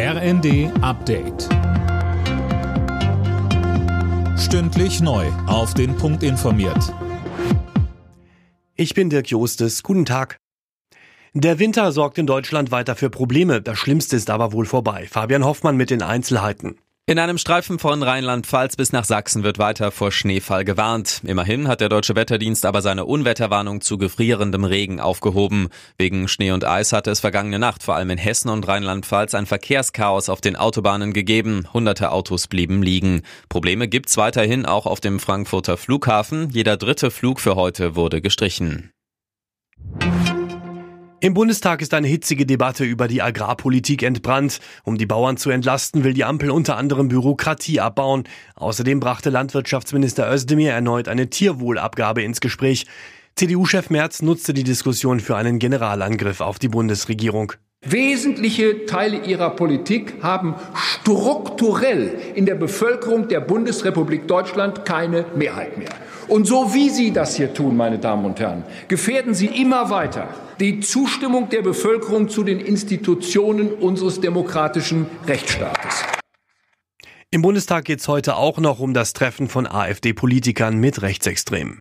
RND Update. Stündlich neu. Auf den Punkt informiert. Ich bin Dirk Jostes. Guten Tag. Der Winter sorgt in Deutschland weiter für Probleme. Das Schlimmste ist aber wohl vorbei. Fabian Hoffmann mit den Einzelheiten. In einem Streifen von Rheinland-Pfalz bis nach Sachsen wird weiter vor Schneefall gewarnt. Immerhin hat der Deutsche Wetterdienst aber seine Unwetterwarnung zu gefrierendem Regen aufgehoben. Wegen Schnee und Eis hatte es vergangene Nacht vor allem in Hessen und Rheinland-Pfalz ein Verkehrschaos auf den Autobahnen gegeben. Hunderte Autos blieben liegen. Probleme gibt's weiterhin auch auf dem Frankfurter Flughafen. Jeder dritte Flug für heute wurde gestrichen. Im Bundestag ist eine hitzige Debatte über die Agrarpolitik entbrannt. Um die Bauern zu entlasten, will die Ampel unter anderem Bürokratie abbauen. Außerdem brachte Landwirtschaftsminister Özdemir erneut eine Tierwohlabgabe ins Gespräch. CDU-Chef Merz nutzte die Diskussion für einen Generalangriff auf die Bundesregierung. Wesentliche Teile ihrer Politik haben strukturell in der Bevölkerung der Bundesrepublik Deutschland keine Mehrheit mehr. Und so wie Sie das hier tun, meine Damen und Herren, gefährden Sie immer weiter die Zustimmung der Bevölkerung zu den Institutionen unseres demokratischen Rechtsstaates. Im Bundestag geht es heute auch noch um das Treffen von AfD-Politikern mit Rechtsextremen.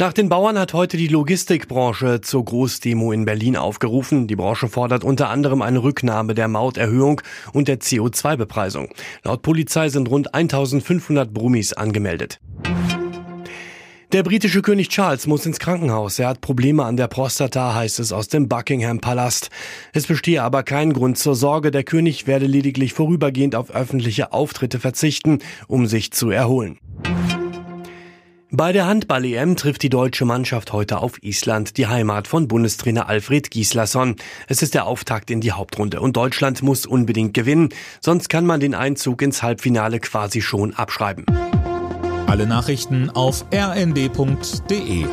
Nach den Bauern hat heute die Logistikbranche zur Großdemo in Berlin aufgerufen. Die Branche fordert unter anderem eine Rücknahme der Mauterhöhung und der CO2-Bepreisung. Laut Polizei sind rund 1500 Brummis angemeldet. Der britische König Charles muss ins Krankenhaus. Er hat Probleme an der Prostata, heißt es aus dem Buckingham Palast. Es bestehe aber kein Grund zur Sorge. Der König werde lediglich vorübergehend auf öffentliche Auftritte verzichten, um sich zu erholen. Bei der Handball-EM trifft die deutsche Mannschaft heute auf Island, die Heimat von Bundestrainer Alfred Gislason. Es ist der Auftakt in die Hauptrunde und Deutschland muss unbedingt gewinnen, sonst kann man den Einzug ins Halbfinale quasi schon abschreiben. Alle Nachrichten auf rnd.de